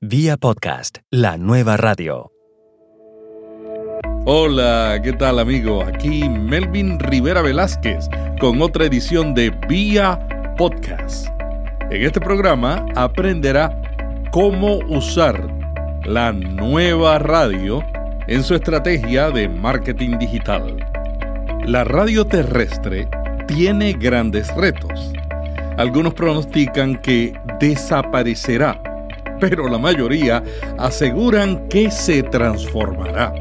Vía podcast, la nueva radio. Hola, ¿qué tal amigo? Aquí Melvin Rivera Velázquez con otra edición de Vía Podcast. En este programa aprenderá cómo usar la nueva radio en su estrategia de marketing digital. La radio terrestre tiene grandes retos. Algunos pronostican que desaparecerá pero la mayoría aseguran que se transformará.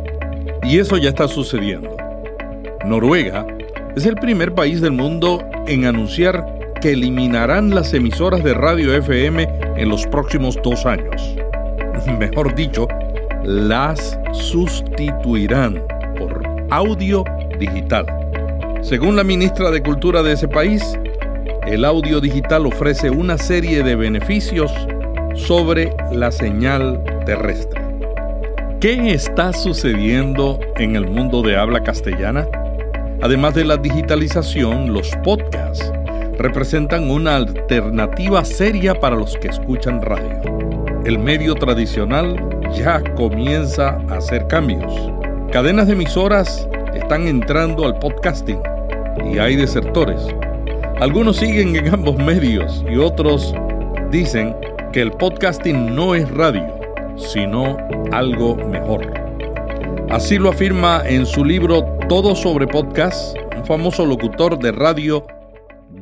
Y eso ya está sucediendo. Noruega es el primer país del mundo en anunciar que eliminarán las emisoras de radio FM en los próximos dos años. Mejor dicho, las sustituirán por audio digital. Según la ministra de Cultura de ese país, el audio digital ofrece una serie de beneficios sobre la señal terrestre. ¿Qué está sucediendo en el mundo de habla castellana? Además de la digitalización, los podcasts representan una alternativa seria para los que escuchan radio. El medio tradicional ya comienza a hacer cambios. Cadenas de emisoras están entrando al podcasting y hay desertores. Algunos siguen en ambos medios y otros dicen que el podcasting no es radio, sino algo mejor. Así lo afirma en su libro Todo sobre podcast un famoso locutor de radio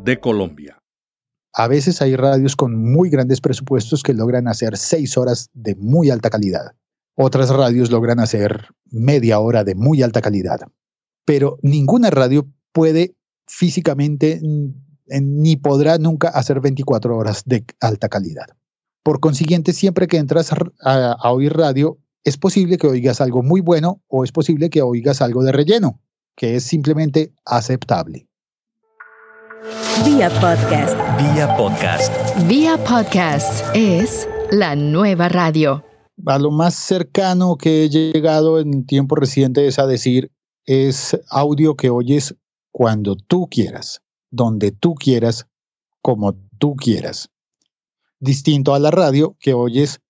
de Colombia. A veces hay radios con muy grandes presupuestos que logran hacer seis horas de muy alta calidad. Otras radios logran hacer media hora de muy alta calidad. Pero ninguna radio puede físicamente ni podrá nunca hacer 24 horas de alta calidad. Por consiguiente, siempre que entras a, oír radio, es posible que oigas algo muy bueno o es posible que oigas algo de relleno, que es simplemente aceptable. Vía podcast. Vía podcast. Vía podcast es la nueva radio. A lo más cercano que he llegado en tiempo reciente es a decir, es audio que oyes cuando tú quieras, donde tú quieras, como tú quieras distinto a la radio que oyes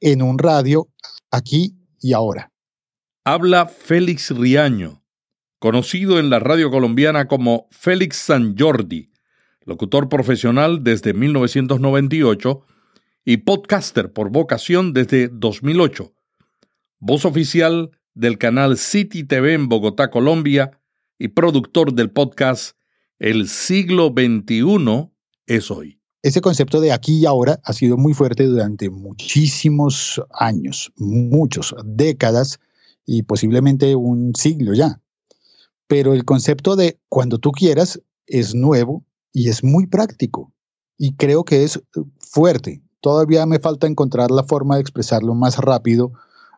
en un radio aquí y ahora. Habla Félix Riaño, conocido en la radio colombiana como Félix San Jordi, locutor profesional desde 1998 y podcaster por vocación desde 2008, voz oficial del canal City TV en Bogotá, Colombia, y productor del podcast El siglo XXI es hoy ese concepto de aquí y ahora ha sido muy fuerte durante muchísimos años, muchos, décadas y posiblemente un siglo ya. Pero el concepto de cuando tú quieras es nuevo y es muy práctico y creo que es fuerte. Todavía me falta encontrar la forma de expresarlo más rápido,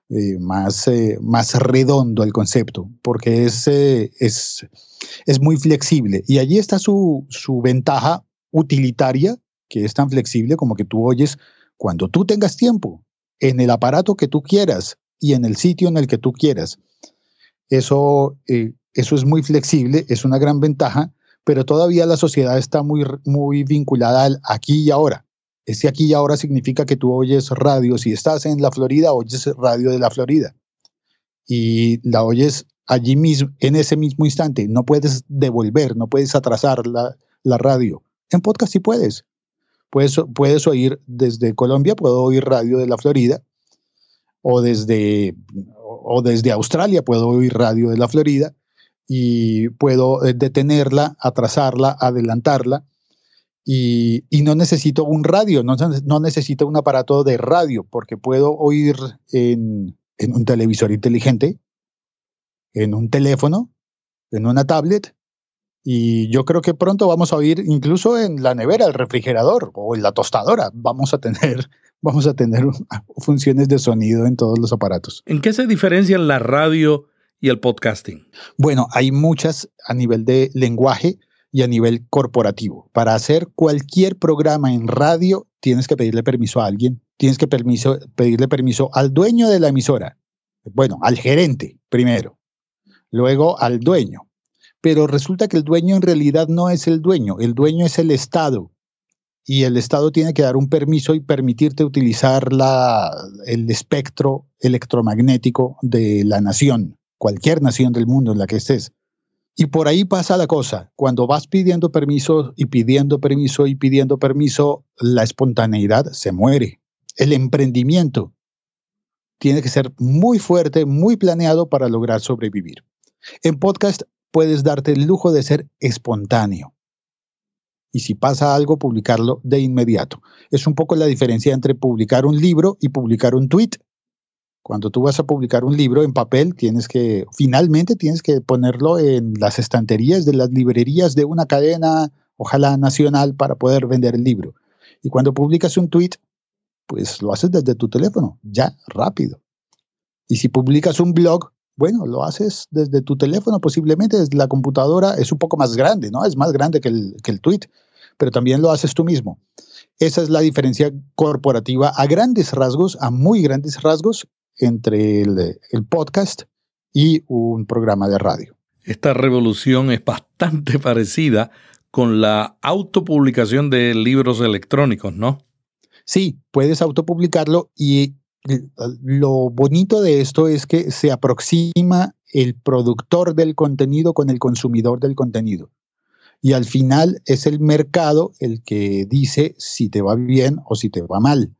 eh, más, eh, más redondo el concepto, porque es, eh, es, es muy flexible. Y allí está su, su ventaja utilitaria que es tan flexible como que tú oyes cuando tú tengas tiempo, en el aparato que tú quieras y en el sitio en el que tú quieras. Eso, eh, eso es muy flexible, es una gran ventaja, pero todavía la sociedad está muy, muy vinculada al aquí y ahora. Ese aquí y ahora significa que tú oyes radio. Si estás en la Florida, oyes radio de la Florida. Y la oyes allí mismo, en ese mismo instante. No puedes devolver, no puedes atrasar la, la radio. En podcast sí puedes. Puedes, oír desde Colombia, puedo oír radio de la Florida, o desde, o desde Australia puedo oír radio de la Florida, y puedo eh, detenerla, atrasarla, adelantarla, y, no necesito un radio, no, no, necesito un aparato de radio, porque puedo oír en, en un televisor inteligente, en un teléfono, en una tablet, y yo creo que pronto vamos a oír incluso en la nevera, el refrigerador o en la tostadora. Vamos a tener, vamos a tener funciones de sonido en todos los aparatos. ¿En qué se diferencian la radio y el podcasting? Bueno, hay muchas a nivel de lenguaje y a nivel corporativo. Para hacer cualquier programa en radio, tienes que pedirle permiso a alguien. Tienes que permiso, pedirle permiso al dueño de la emisora. Bueno, al gerente primero. Luego al dueño pero resulta que el dueño en realidad no es el dueño, el dueño es el Estado. y el Estado tiene que dar un permiso y permitirte utilizar la, el espectro electromagnético de la nación, cualquier nación del mundo en la que estés. Y por ahí pasa la cosa. Cuando vas pidiendo permiso y pidiendo permiso y pidiendo permiso, la espontaneidad se muere. El emprendimiento tiene que ser muy fuerte, muy planeado para lograr sobrevivir. En podcast puedes darte el lujo de ser espontáneo y si pasa algo, publicarlo de inmediato. Es un poco la diferencia entre publicar un libro y publicar un tweet. Cuando tú vas a publicar un libro en papel, tienes que, finalmente tienes que ponerlo en las estanterías de las librerías de una cadena, ojalá nacional, para poder vender el libro. Y cuando publicas un tweet, pues lo haces desde tu teléfono, ya, rápido. Y si publicas un blog, bueno, lo haces desde tu teléfono, posiblemente desde la computadora, es un poco más grande, ¿no? Es más grande que el, que el tweet, pero también lo haces tú mismo. Esa es la diferencia corporativa a grandes rasgos, a muy grandes rasgos, entre el, el podcast y un programa de radio. Esta revolución es bastante parecida con la autopublicación de libros electrónicos, ¿no? Sí, puedes autopublicarlo y lo bonito de esto es que se aproxima el productor del contenido con el consumidor del contenido. Y al final es el mercado el que dice si te va bien o si te va mal.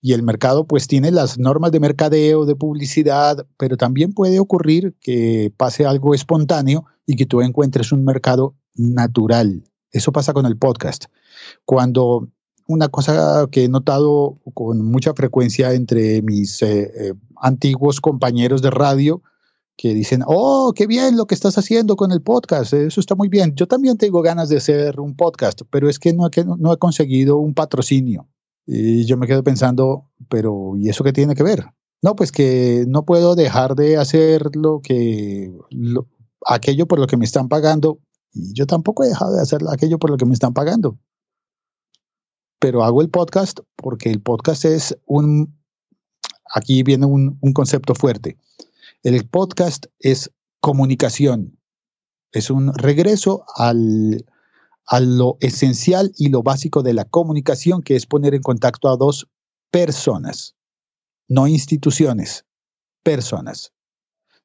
Y el mercado pues tiene las normas de mercadeo, de publicidad, pero también puede ocurrir que pase algo espontáneo y que tú encuentres un mercado natural. Eso pasa con el podcast. Cuando una cosa que he notado con mucha frecuencia entre mis eh, eh, antiguos compañeros de radio que dicen, oh, qué bien lo que estás haciendo con el podcast, eso está muy bien. Yo también tengo ganas de hacer un podcast, pero es que no, no he conseguido un patrocinio. Y yo me quedo pensando, pero ¿y eso qué tiene que ver? No, pues que no puedo dejar de hacer lo que, aquello por lo que me están pagando. Y yo tampoco he dejado de hacer aquello por lo que me están pagando pero hago el podcast porque el podcast es un, aquí viene un, concepto fuerte. El podcast es comunicación, es un regreso al, a lo esencial y lo básico de la comunicación, que es poner en contacto a dos personas, no instituciones, personas.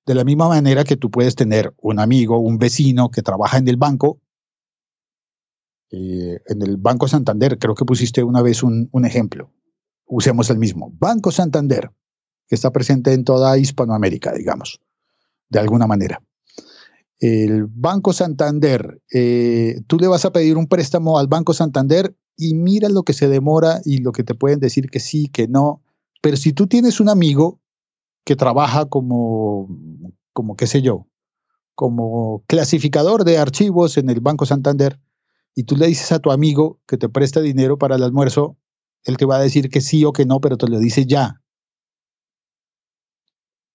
De la misma manera que tú puedes tener un amigo, un vecino que trabaja en el banco eh, en el Banco Santander, creo que pusiste una vez un, ejemplo. Usemos el mismo. Banco Santander, que está presente en toda Hispanoamérica, digamos, de alguna manera. El Banco Santander, eh, tú le vas a pedir un préstamo al Banco Santander y mira lo que se demora y lo que te pueden decir que sí, que no. Pero si tú tienes un amigo que trabaja como, como qué sé yo, como clasificador de archivos en el Banco Santander, y tú le dices a tu amigo que te presta dinero para el almuerzo, él te va a decir que sí o que no, pero te lo dice ya.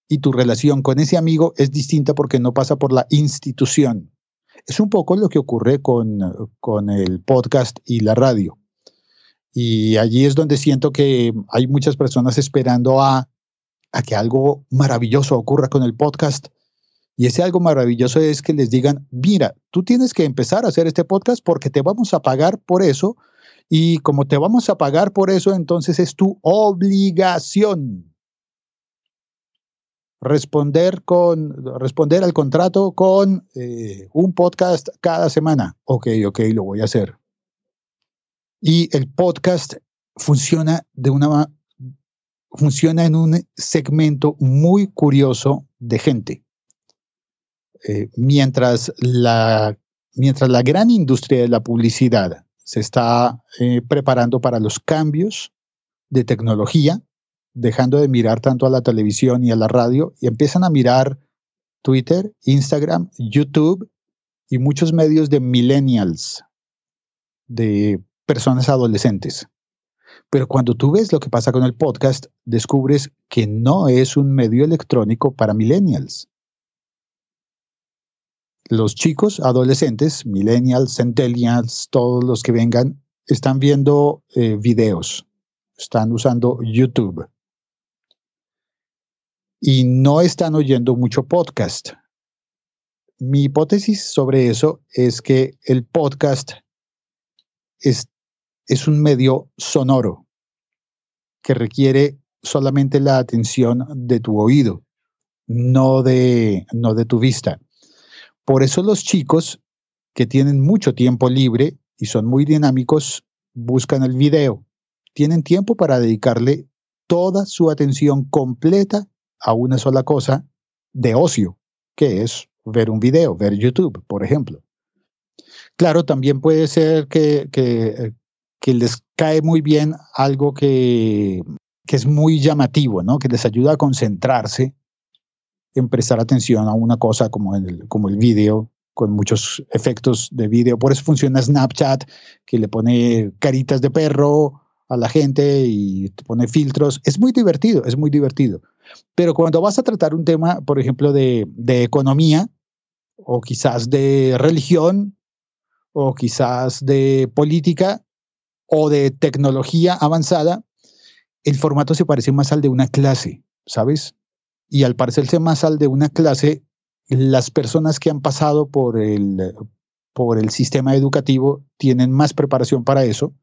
Y tu relación con ese amigo es distinta porque no pasa por la institución. Es un poco lo que ocurre con, con el podcast y la radio. Y allí es donde siento que hay muchas personas esperando a, a que algo maravilloso ocurra con el podcast y ese algo maravilloso es que les digan, mira, tú tienes que empezar a hacer este podcast porque te vamos a pagar por eso. Y como te vamos a pagar por eso, entonces es tu obligación responder, con, responder al contrato con eh, un podcast cada semana. Ok, ok, lo voy a hacer. Y el podcast funciona de una funciona en un segmento muy curioso de gente. Eh, mientras, la, mientras la gran industria de la publicidad se está eh, preparando para los cambios de tecnología, dejando de mirar tanto a la televisión y a la radio, y empiezan a mirar Twitter, Instagram, YouTube y muchos medios de millennials, de personas adolescentes. Pero cuando tú ves lo que pasa con el podcast, descubres que no es un medio electrónico para millennials los chicos, adolescentes, millennials, centennials, todos los que vengan, están viendo eh, videos, están usando YouTube y no están oyendo mucho podcast. Mi hipótesis sobre eso es que el podcast es, es un medio sonoro que requiere solamente la atención de tu oído, no de, no de tu vista. Por eso los chicos que tienen mucho tiempo libre y son muy dinámicos buscan el video. Tienen tiempo para dedicarle toda su atención completa a una sola cosa de ocio, que es ver un video, ver YouTube, por ejemplo. Claro, también puede ser que, que, les cae muy bien algo que, que, es muy llamativo, ¿no? que les ayuda a concentrarse en prestar atención a una cosa como el, como el video, con muchos efectos de video. Por eso funciona Snapchat, que le pone caritas de perro a la gente y te pone filtros. Es muy divertido, es muy divertido. Pero cuando vas a tratar un tema, por ejemplo, de, de economía, o quizás de religión, o quizás de política, o de tecnología avanzada, el formato se parece más al de una clase, ¿sabes? Y al parecerse más al de una clase, las personas que han pasado por el, por el sistema educativo tienen más preparación para eso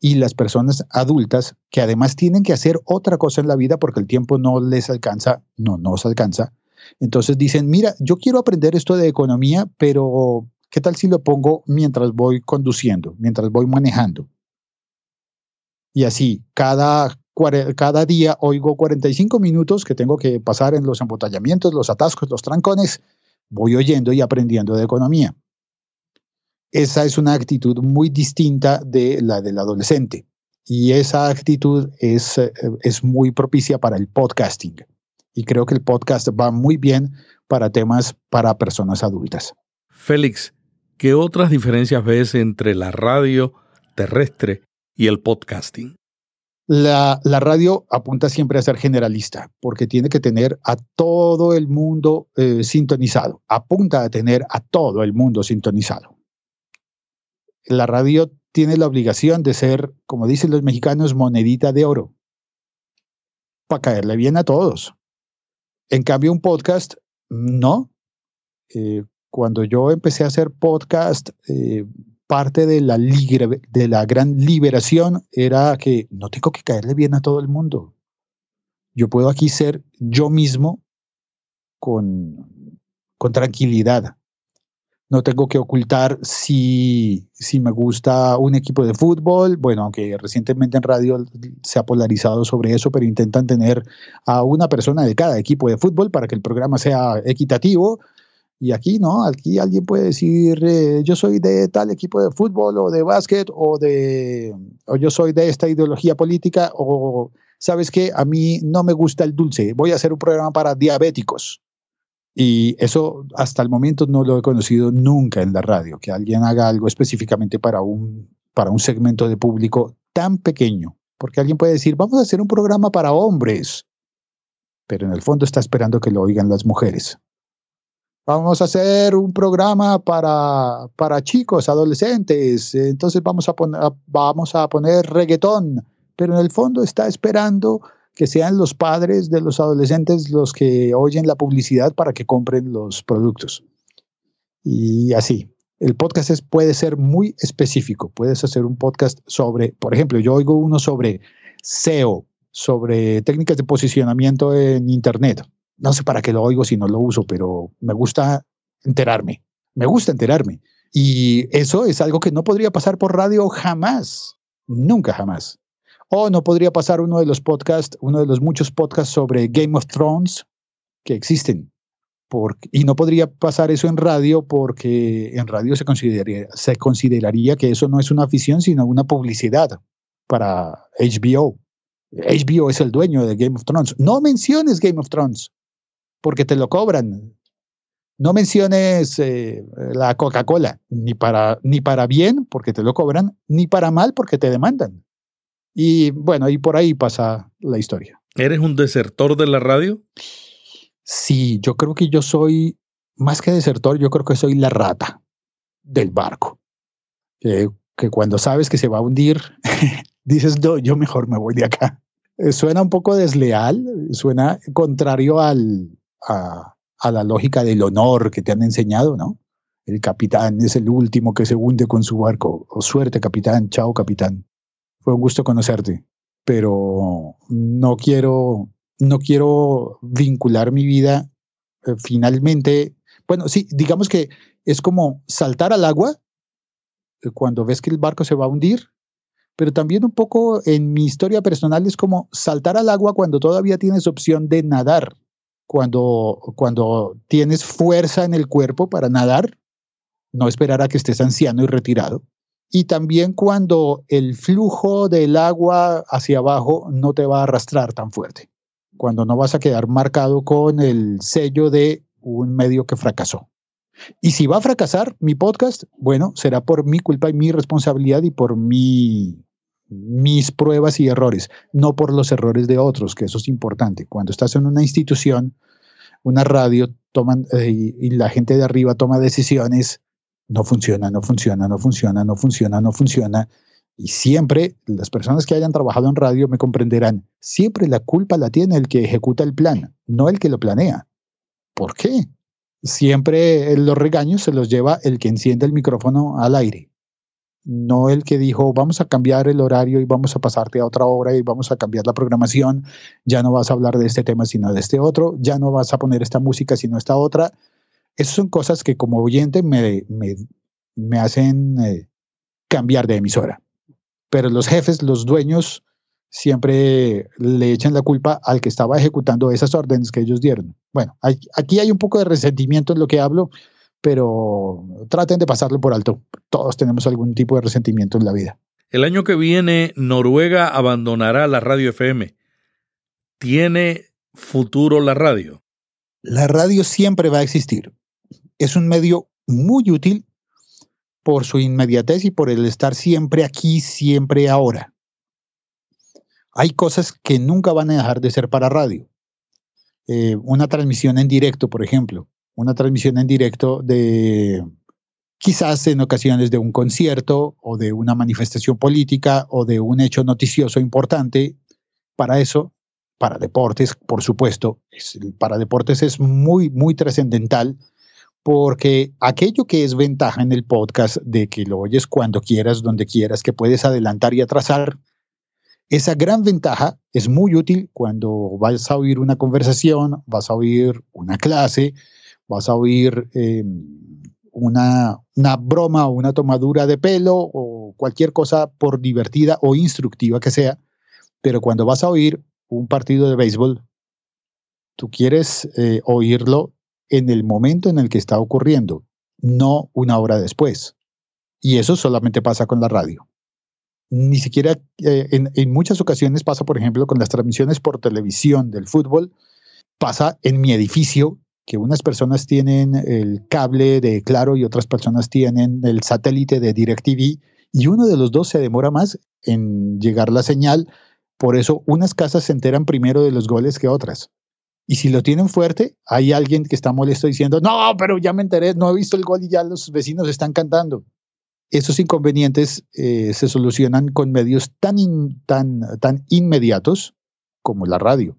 y las personas adultas que además tienen que hacer otra cosa en la vida porque el tiempo no les alcanza, no nos alcanza. Entonces dicen, mira, yo quiero aprender esto de economía, pero ¿qué tal si lo pongo mientras voy conduciendo, mientras voy manejando? Y así, cada cada día oigo 45 minutos que tengo que pasar en los embotellamientos, los atascos, los trancones, voy oyendo y aprendiendo de economía. Esa es una actitud muy distinta de la del adolescente y esa actitud es, eh, es muy propicia para el podcasting. Y creo que el podcast va muy bien para temas para personas adultas. Félix, ¿qué otras diferencias ves entre la radio terrestre y el podcasting? La, radio apunta siempre a ser generalista, porque tiene que tener a todo el mundo eh, sintonizado, apunta a tener a todo el mundo sintonizado. La radio tiene la obligación de ser, como dicen los mexicanos, monedita de oro, para caerle bien a todos. En cambio, un podcast, no. Eh, cuando yo empecé a hacer podcast, eh, parte de la, de la gran liberación era que no tengo que caerle bien a todo el mundo. Yo puedo aquí ser yo mismo con, con tranquilidad. No tengo que ocultar si, si me gusta un equipo de fútbol. Bueno, aunque recientemente en radio se ha polarizado sobre eso, pero intentan tener a una persona de cada equipo de fútbol para que el programa sea equitativo y aquí no, aquí alguien puede decir, eh, yo soy de tal equipo de fútbol o de básquet o, de, o yo soy de esta ideología política o, ¿sabes qué? A mí no me gusta el dulce, voy a hacer un programa para diabéticos. Y eso hasta el momento no lo he conocido nunca en la radio, que alguien haga algo específicamente para un, para un segmento de público tan pequeño. Porque alguien puede decir, vamos a hacer un programa para hombres, pero en el fondo está esperando que lo oigan las mujeres. Vamos a hacer un programa para, para chicos, adolescentes. Entonces vamos a, poner, vamos a poner reggaetón. Pero en el fondo está esperando que sean los padres de los adolescentes los que oyen la publicidad para que compren los productos. Y así. El podcast puede ser muy específico. Puedes hacer un podcast sobre, por ejemplo, yo oigo uno sobre SEO, sobre técnicas de posicionamiento en Internet no sé para qué lo oigo si no lo uso, pero me gusta enterarme. Me gusta enterarme. Y eso es algo que no podría pasar por radio jamás. Nunca jamás. O no podría pasar uno de los podcasts, uno de los muchos podcasts sobre Game of Thrones que existen. y no podría pasar eso en radio porque en radio se consideraría, se consideraría que eso no es una afición, sino una publicidad para HBO. HBO es el dueño de Game of Thrones. No menciones Game of Thrones porque te lo cobran. No menciones eh, la Coca-Cola, ni para, ni para bien, porque te lo cobran, ni para mal, porque te demandan. Y bueno, y por ahí pasa la historia. ¿Eres un desertor de la radio? Sí, yo creo que yo soy, más que desertor, yo creo que soy la rata del barco. que cuando sabes que se va a hundir, dices, no, yo mejor me voy de acá. Eh, suena un poco desleal, suena contrario al, a, la lógica del honor que te han enseñado, ¿no? El capitán es el último que se hunde con su barco. O suerte, capitán. Chao, capitán. Fue un gusto conocerte, pero no quiero, no quiero vincular mi vida eh, finalmente. Bueno, sí, digamos que es como saltar al agua eh, cuando ves que el barco se va a hundir, pero también un poco en mi historia personal es como saltar al agua cuando todavía tienes opción de nadar, cuando, cuando tienes fuerza en el cuerpo para nadar, no esperar a que estés anciano y retirado. Y también cuando el flujo del agua hacia abajo no te va a arrastrar tan fuerte, cuando no vas a quedar marcado con el sello de un medio que fracasó. Y si va a fracasar mi podcast, bueno, será por mi culpa y mi responsabilidad y por mi, mis pruebas y errores, no por los errores de otros, que eso es importante. Cuando estás en una institución, una radio, toman, eh, y la gente de arriba toma decisiones, no funciona, no funciona, no funciona, no funciona, no funciona. Y siempre las personas que hayan trabajado en radio me comprenderán, siempre la culpa la tiene el que ejecuta el plan, no el que lo planea. ¿Por qué? Siempre los regaños se los lleva el que enciende el micrófono al aire, no el que dijo vamos a cambiar el horario y vamos a pasarte a otra hora y vamos a cambiar la programación, ya no vas a hablar de este tema sino de este otro, ya no vas a poner esta música sino esta otra. Esas son cosas que como oyente me, me, hacen eh, cambiar de emisora. Pero los jefes, los dueños, siempre le echan la culpa al que estaba ejecutando esas órdenes que ellos dieron. Bueno, aquí hay un poco de resentimiento en lo que hablo, pero traten de pasarlo por alto. Todos tenemos algún tipo de resentimiento en la vida. El año que viene, Noruega abandonará la radio FM. ¿Tiene futuro la radio? La radio siempre va a existir. Es un medio muy útil por su inmediatez y por el estar siempre aquí, siempre ahora hay cosas que nunca van a dejar de ser para radio. Eh, una transmisión en directo, por ejemplo, una transmisión en directo de quizás en ocasiones de un concierto o de una manifestación política o de un hecho noticioso importante. Para eso, para deportes, por supuesto, para deportes es muy, muy trascendental porque aquello que es ventaja en el podcast de que lo oyes cuando quieras, donde quieras, que puedes adelantar y atrasar, esa gran ventaja es muy útil cuando vas a oír una conversación, vas a oír una clase, vas a oír em, una, una broma o una tomadura de pelo o cualquier cosa por divertida o instructiva que sea. Pero cuando vas a oír un partido de béisbol, tú quieres eh, oírlo en el momento en el que está ocurriendo, no una hora después. Y eso solamente pasa con la radio ni siquiera eh, en, muchas ocasiones pasa, por ejemplo, con las transmisiones por televisión del fútbol, pasa en mi edificio que unas personas tienen el cable de Claro y otras personas tienen el satélite de DirecTV y uno de los dos se demora más en llegar la señal, por eso unas casas se enteran primero de los goles que otras. Y si lo tienen fuerte, hay alguien que está molesto diciendo, no, pero ya me enteré, no he visto el gol y ya los vecinos están cantando esos inconvenientes eh, se solucionan con medios tan, tan, tan inmediatos como la radio.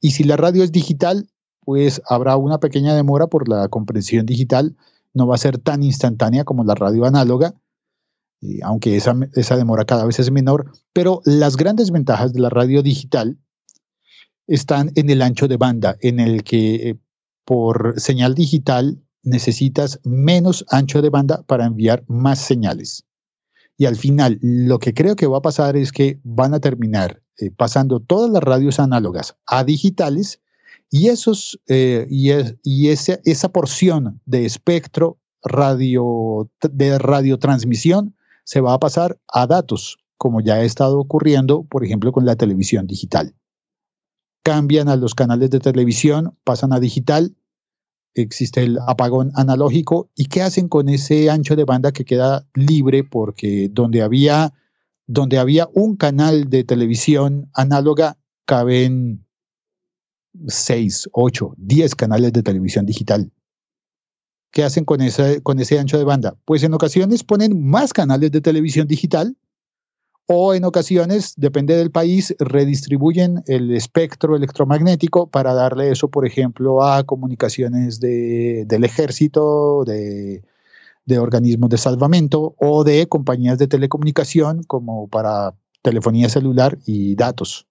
Y si la radio es digital, pues habrá una pequeña demora por la comprensión digital, no va a ser tan instantánea como la radio análoga, aunque esa, esa demora cada vez es menor, pero las grandes ventajas de la radio digital están en el ancho de banda, en el que eh, por señal digital necesitas menos ancho de banda para enviar más señales. Y al final, lo que creo que va a pasar es que van a terminar eh, pasando todas las radios análogas a digitales y, esos, eh, y, y esa, esa porción de espectro radio, de radiotransmisión se va a pasar a datos, como ya ha estado ocurriendo, por ejemplo, con la televisión digital. Cambian a los canales de televisión, pasan a digital existe el apagón analógico y qué hacen con ese ancho de banda que queda libre porque donde había donde había un canal de televisión análoga caben 6, 8, 10 canales de televisión digital. ¿Qué hacen con ese, con ese ancho de banda? Pues en ocasiones ponen más canales de televisión digital o en ocasiones, depende del país, redistribuyen el espectro electromagnético para darle eso, por ejemplo, a comunicaciones del ejército, de, de organismos de salvamento o de compañías de telecomunicación como para telefonía celular y datos.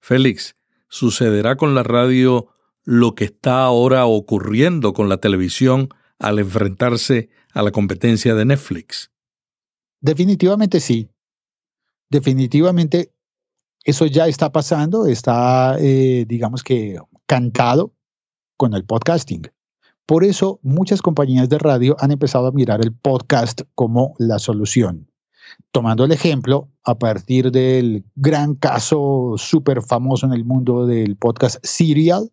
Félix, ¿sucederá con la radio lo que está ahora ocurriendo con la televisión al enfrentarse a la competencia de Netflix? Definitivamente sí definitivamente eso ya está pasando, está, eh, digamos que, cantado con el podcasting. Por eso muchas compañías de radio han empezado a mirar el podcast como la solución. Tomando el ejemplo a partir del gran caso súper famoso en el mundo del podcast Serial,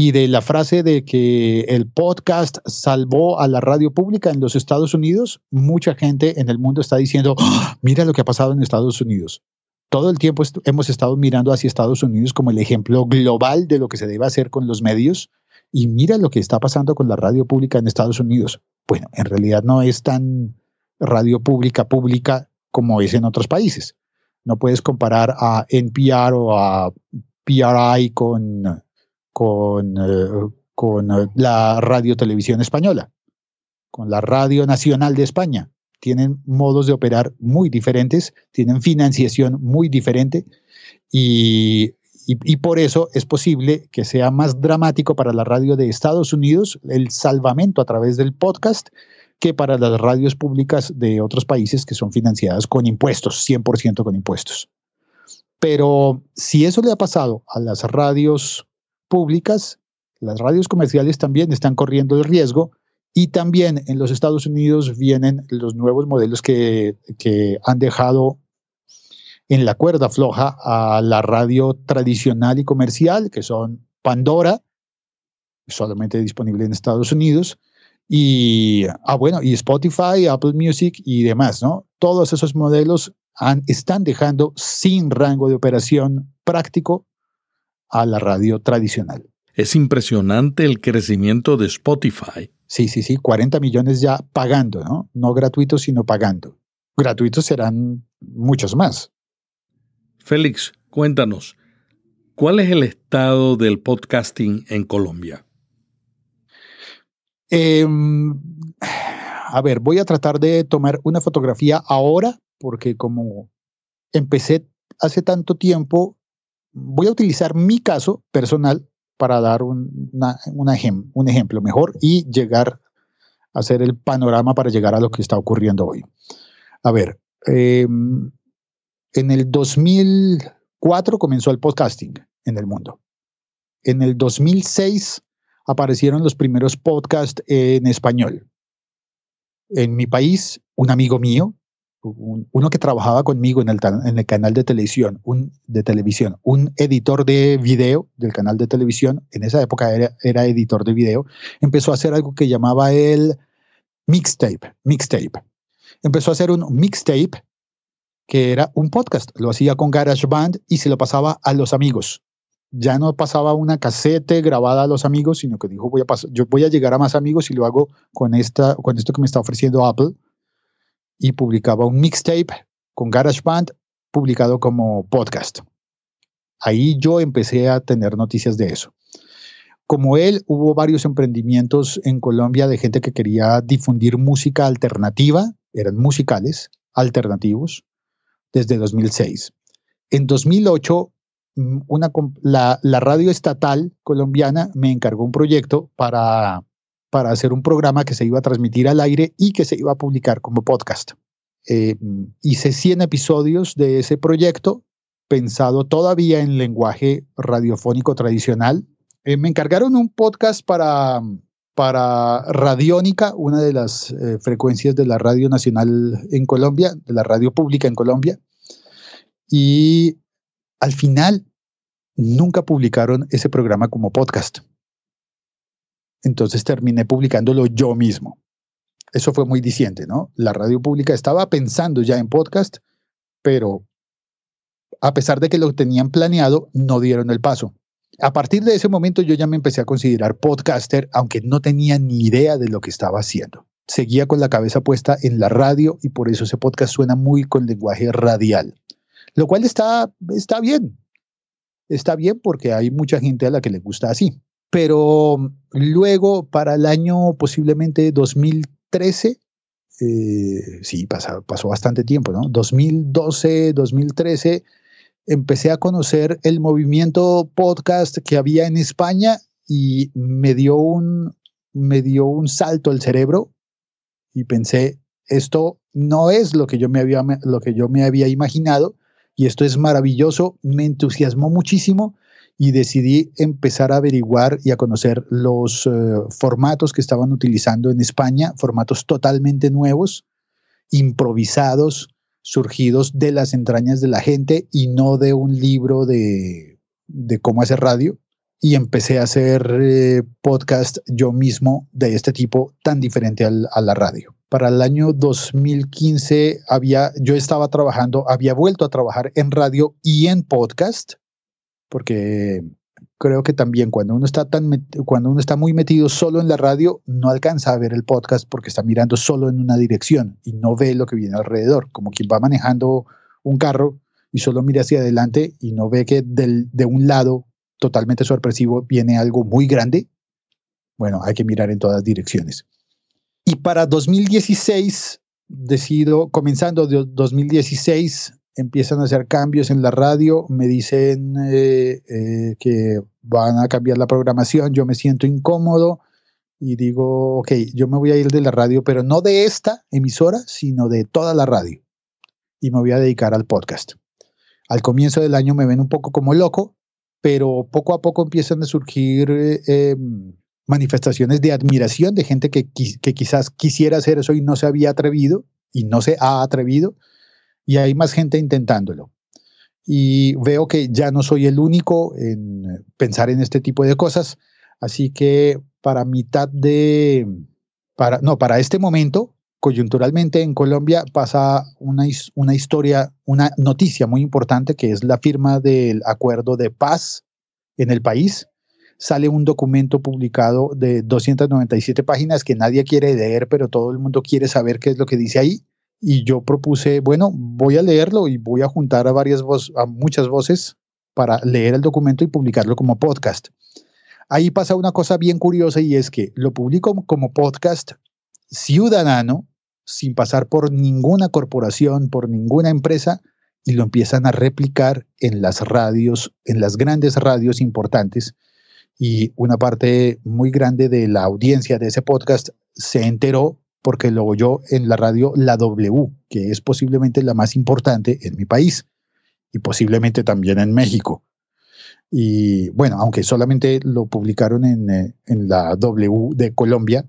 y de la frase de que el podcast salvó a la radio pública en los Estados Unidos, mucha gente en el mundo está diciendo, ¡Ah! mira lo que ha pasado en Estados Unidos. Todo el tiempo hemos estado mirando hacia Estados Unidos como el ejemplo global de lo que se debe hacer con los medios y mira lo que está pasando con la radio pública en Estados Unidos. Bueno, en realidad no es tan radio pública pública como es en otros países. No puedes comparar a NPR o a PRI con con, eh, con eh, la radio televisión española, con la Radio Nacional de España. Tienen modos de operar muy diferentes, tienen financiación muy diferente y, y, por eso es posible que sea más dramático para la radio de Estados Unidos el salvamento a través del podcast que para las radios públicas de otros países que son financiadas con impuestos, 100% con impuestos. Pero si eso le ha pasado a las radios públicas, las radios comerciales también están corriendo el riesgo y también en los Estados Unidos vienen los nuevos modelos que, que han dejado en la cuerda floja a la radio tradicional y comercial, que son Pandora, solamente disponible en Estados Unidos, y, ah, bueno, y Spotify, Apple Music y demás, ¿no? Todos esos modelos han, están dejando sin rango de operación práctico a la radio tradicional. Es impresionante el crecimiento de Spotify. Sí, sí, sí, 40 millones ya pagando, ¿no? No gratuitos, sino pagando. Gratuitos serán muchos más. Félix, cuéntanos, ¿cuál es el estado del podcasting en Colombia? Em, a ver, voy a tratar de tomar una fotografía ahora, porque como empecé hace tanto tiempo, voy a utilizar mi caso personal para dar un, un ejemplo mejor y llegar a hacer el panorama para llegar a lo que está ocurriendo hoy. A ver, em, en el 2004 comenzó el podcasting en el mundo. En el 2006 aparecieron los primeros podcasts en español. En mi país, un amigo mío uno que trabajaba conmigo en el, canal de televisión, un, de televisión, un editor de video del canal de televisión, en esa época era, era editor de video, empezó a hacer algo que llamaba el mixtape, mixtape. Empezó a hacer un mixtape que era un podcast, lo hacía con GarageBand y se lo pasaba a los amigos. Ya no pasaba una casete grabada a los amigos, sino que dijo, voy a yo voy a llegar a más amigos y lo hago con, esta, con esto que me está ofreciendo Apple y publicaba un mixtape con GarageBand publicado como podcast. Ahí yo empecé a tener noticias de eso. Como él, hubo varios emprendimientos en Colombia de gente que quería difundir música alternativa, eran musicales alternativos, desde 2006. En 2008, mm, una, la, radio estatal colombiana me encargó un proyecto para para hacer un programa que se iba a transmitir al aire y que se iba a publicar como podcast. Eh, hice 100 episodios de ese proyecto, pensado todavía en lenguaje radiofónico tradicional. Eh, me encargaron un podcast para, para Radiónica, una de las eh, frecuencias de la radio nacional en Colombia, de la radio pública en Colombia. Y al final, nunca publicaron ese programa como podcast. Entonces terminé publicándolo yo mismo. Eso fue muy diciente, ¿no? La radio pública estaba pensando ya en podcast, pero a pesar de que lo tenían planeado, no dieron el paso. A partir de ese momento yo ya me empecé a considerar podcaster, aunque no tenía ni idea de lo que estaba haciendo. seguía con la cabeza puesta en la radio y por eso ese podcast suena muy con lenguaje radial, lo cual está, está bien, está bien porque hay mucha gente a la que le gusta así. Pero luego, para el año posiblemente 2013, eh, sí, pasó, pasó bastante tiempo, ¿no? 2012, 2013, empecé a conocer el movimiento podcast que había en España y me dio un, me dio un salto al cerebro y pensé, esto no es lo que yo me había, lo que yo me había imaginado y esto es maravilloso, me entusiasmó muchísimo y decidí empezar a averiguar y a conocer los eh, formatos que estaban utilizando en España, formatos totalmente nuevos, improvisados, surgidos de las entrañas de la gente y no de un libro de, de cómo hacer radio y empecé a hacer eh, podcast yo mismo de este tipo tan diferente a la radio. Para el año 2015 había, yo estaba trabajando, había vuelto a trabajar en radio y en podcast, porque creo que también cuando uno está tan cuando uno está muy metido solo en la radio no alcanza a ver el podcast porque está mirando solo en una dirección y no ve lo que viene alrededor, como quien va manejando un carro y solo mira hacia adelante y no ve que del, de un lado totalmente sorpresivo, viene algo muy grande, bueno, hay que mirar en todas direcciones. Y para 2016, decido, comenzando de 2016, empiezan a hacer cambios en la radio, me dicen eh, eh, que van a cambiar la programación, yo me siento incómodo y digo, ok, yo me voy a ir de la radio, pero no de esta emisora, sino de toda la radio. Y me voy a dedicar al podcast. Al comienzo del año me ven un poco como loco, pero poco a poco empiezan a surgir eh, em, manifestaciones de admiración de gente que, quizás quisiera hacer eso y no se había atrevido y no se ha atrevido, y hay más gente intentándolo. Y veo que ya no soy el único en pensar en este tipo de cosas, así que para mitad de, para, no, para este momento, coyunturalmente en Colombia pasa una, una historia, una noticia muy importante que es la firma del acuerdo de paz en el país. Sale un documento publicado de 297 páginas que nadie quiere leer, pero todo el mundo quiere saber qué es lo que dice ahí. Y yo propuse, bueno, voy a leerlo y voy a juntar a varias voces, a muchas voces para leer el documento y publicarlo como podcast. Ahí pasa una cosa bien curiosa y es que lo publico como podcast ciudadano, sin pasar por ninguna corporación, por ninguna empresa, y lo empiezan a replicar en las radios, en las grandes radios importantes. Y una parte muy grande de la audiencia de ese podcast se enteró porque lo oyó en la radio La W, que es posiblemente la más importante en mi país y posiblemente también en México. Y bueno, aunque solamente lo publicaron en, eh, en la W de Colombia,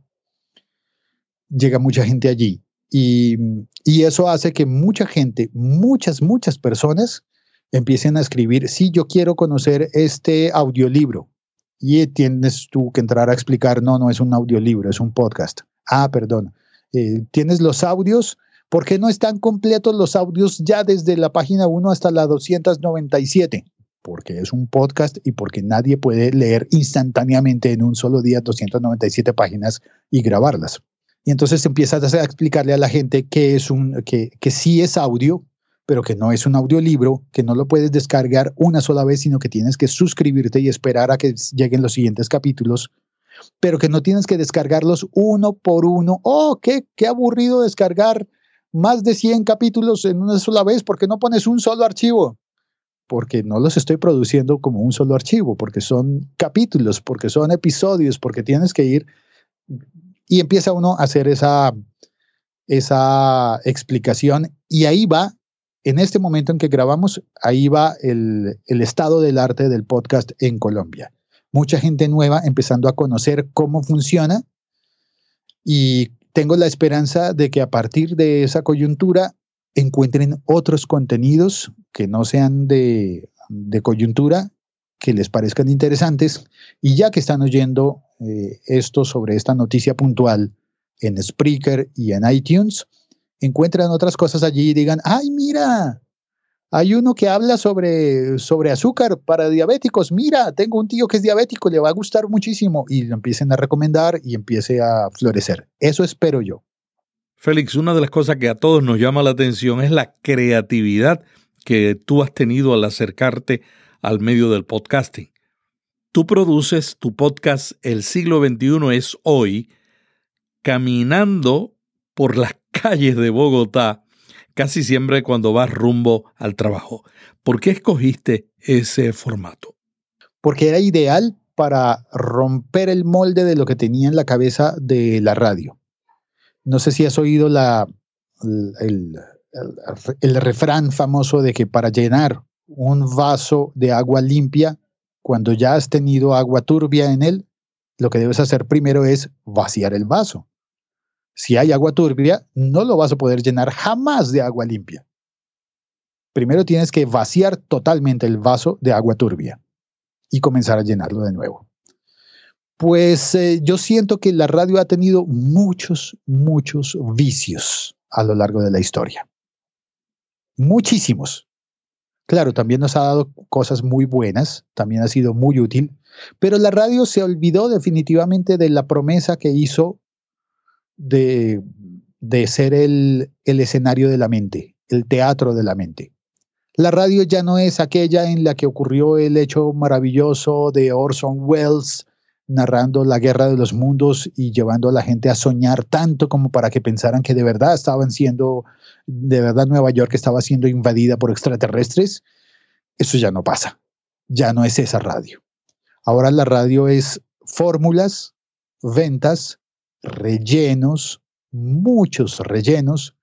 llega mucha gente allí. Y, y, eso hace que mucha gente, muchas, muchas personas empiecen a escribir, sí, yo quiero conocer este audiolibro. Y tienes tú que entrar a explicar, no, no es un audiolibro, es un podcast. Ah, perdón. Eh, tienes los audios. ¿Por qué no están completos los audios ya desde la página 1 hasta la 297? Porque es un podcast y porque nadie puede leer instantáneamente en un solo día 297 páginas y grabarlas. Y entonces empiezas a explicarle a la gente que, es un, que, que sí es audio, pero que no es un audiolibro, que no lo puedes descargar una sola vez, sino que tienes que suscribirte y esperar a que lleguen los siguientes capítulos, pero que no tienes que descargarlos uno por uno. Oh, qué, qué aburrido descargar más de 100 capítulos en una sola vez, ¿por qué no pones un solo archivo? Porque no los estoy produciendo como un solo archivo, porque son capítulos, porque son episodios, porque tienes que ir y empieza uno a hacer esa, esa explicación y ahí va, en este momento en que grabamos, ahí va el, estado del arte del podcast en Colombia. Mucha gente nueva empezando a conocer cómo funciona y tengo la esperanza de que a partir de esa coyuntura encuentren otros contenidos que no sean de, de coyuntura, que les parezcan interesantes y ya que están oyendo eh, esto sobre esta noticia puntual en Spreaker y en iTunes, encuentran otras cosas allí y digan, ay, mira, Hay uno que habla sobre, sobre azúcar para diabéticos. Mira, tengo un tío que es diabético, le va a gustar muchísimo. Y lo empiecen a recomendar y empiece a florecer. Eso espero yo. Félix, una de las cosas que a todos nos llama la atención es la creatividad que tú has tenido al acercarte al medio del podcasting. Tú produces tu podcast El siglo XXI es hoy, caminando por las calles de Bogotá, casi siempre cuando vas rumbo al trabajo. ¿Por qué escogiste ese formato? Porque era ideal para romper el molde de lo que tenía en la cabeza de la radio. No sé si has oído el, refrán famoso de que para llenar un vaso de agua limpia, cuando ya has tenido agua turbia en él, lo que debes hacer primero es vaciar el vaso. Si hay agua turbia, no lo vas a poder llenar jamás de agua limpia. Primero tienes que vaciar totalmente el vaso de agua turbia y comenzar a llenarlo de nuevo. Pues eh, yo siento que la radio ha tenido muchos, muchos vicios a lo largo de la historia. Muchísimos. Claro, también nos ha dado cosas muy buenas, también ha sido muy útil, pero la radio se olvidó definitivamente de la promesa que hizo de, de ser el, el escenario de la mente, el teatro de la mente. La radio ya no es aquella en la que ocurrió el hecho maravilloso de Orson Welles narrando la guerra de los mundos y llevando a la gente a soñar tanto como para que pensaran que de verdad estaban siendo, de verdad Nueva York estaba siendo invadida por extraterrestres, eso ya no pasa. Ya no es esa radio. Ahora la radio es fórmulas, ventas, rellenos, muchos rellenos.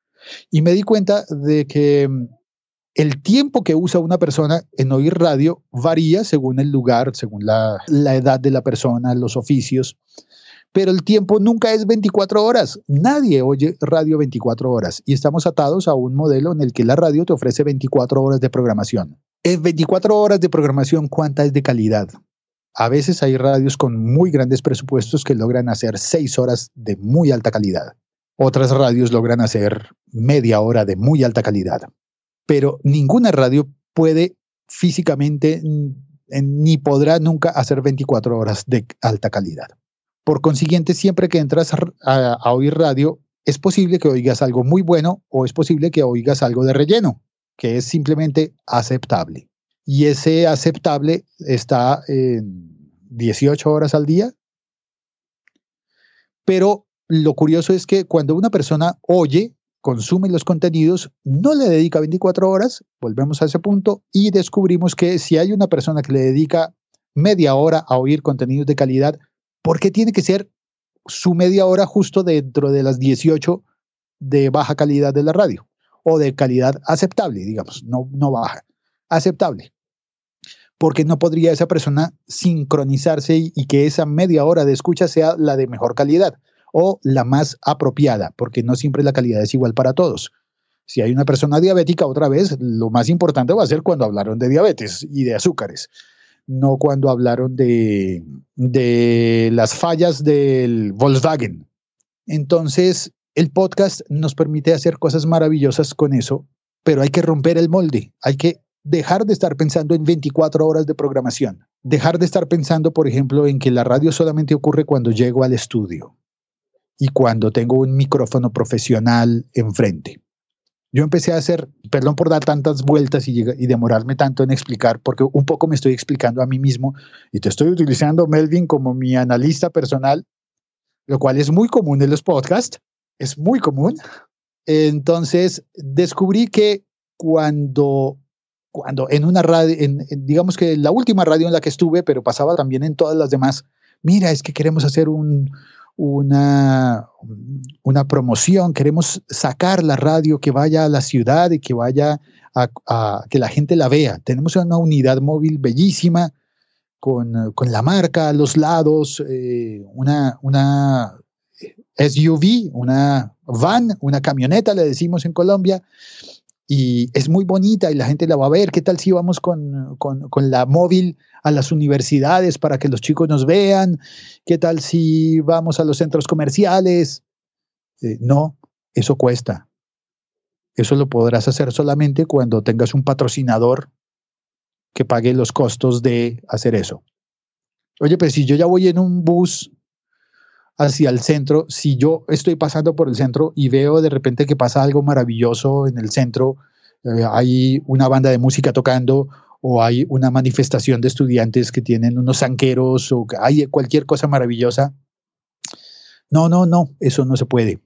Y me di cuenta de que el tiempo que usa una persona en oír radio varía según el lugar, según la, edad de la persona, los oficios, pero el tiempo nunca es 24 horas. Nadie oye radio 24 horas y estamos atados a un modelo en el que la radio te ofrece 24 horas de programación. En 24 horas de programación, ¿cuánta es de calidad? A veces hay radios con muy grandes presupuestos que logran hacer 6 horas de muy alta calidad. Otras radios logran hacer media hora de muy alta calidad pero ninguna radio puede físicamente ni podrá nunca hacer 24 horas de alta calidad. Por consiguiente, siempre que entras a, oír radio, es posible que oigas algo muy bueno o es posible que oigas algo de relleno, que es simplemente aceptable. Y ese aceptable está en 18 horas al día. Pero lo curioso es que cuando una persona oye, consume los contenidos, no le dedica 24 horas, volvemos a ese punto, y descubrimos que si hay una persona que le dedica media hora a oír contenidos de calidad, ¿por qué tiene que ser su media hora justo dentro de las 18 de baja calidad de la radio? O de calidad aceptable, digamos, no, no baja, aceptable. Porque no podría esa persona sincronizarse y que esa media hora de escucha sea la de mejor calidad o la más apropiada, porque no siempre la calidad es igual para todos. Si hay una persona diabética, otra vez, lo más importante va a ser cuando hablaron de diabetes y de azúcares, no cuando hablaron de, de las fallas del Volkswagen. Entonces, el podcast nos permite hacer cosas maravillosas con eso, pero hay que romper el molde, hay que dejar de estar pensando en 24 horas de programación, dejar de estar pensando, por ejemplo, en que la radio solamente ocurre cuando llego al estudio y cuando tengo un micrófono profesional enfrente. Yo empecé a hacer, perdón por dar tantas vueltas y, demorarme tanto en explicar, porque un poco me estoy explicando a mí mismo y te estoy utilizando, Melvin, como mi analista personal, lo cual es muy común en los podcasts, es muy común. Entonces, descubrí que cuando, cuando en una radio, digamos que la última radio en la que estuve, pero pasaba también en todas las demás, mira, es que queremos hacer un, una, una promoción, queremos sacar la radio que vaya a la ciudad y que vaya a, que la gente la vea. Tenemos una unidad móvil bellísima con, la marca los lados, eh, una, una SUV, una van, una camioneta, le decimos en Colombia, y es muy bonita y la gente la va a ver. ¿Qué tal si vamos con, con, la móvil a las universidades para que los chicos nos vean? ¿Qué tal si vamos a los centros comerciales? Eh, no, eso cuesta. Eso lo podrás hacer solamente cuando tengas un patrocinador que pague los costos de hacer eso. Oye, pues si yo ya voy en un bus hacia el centro, si yo estoy pasando por el centro y veo de repente que pasa algo maravilloso en el centro, eh, hay una banda de música tocando o hay una manifestación de estudiantes que tienen unos zanqueros o hay cualquier cosa maravillosa. No, no, no, eso no se puede.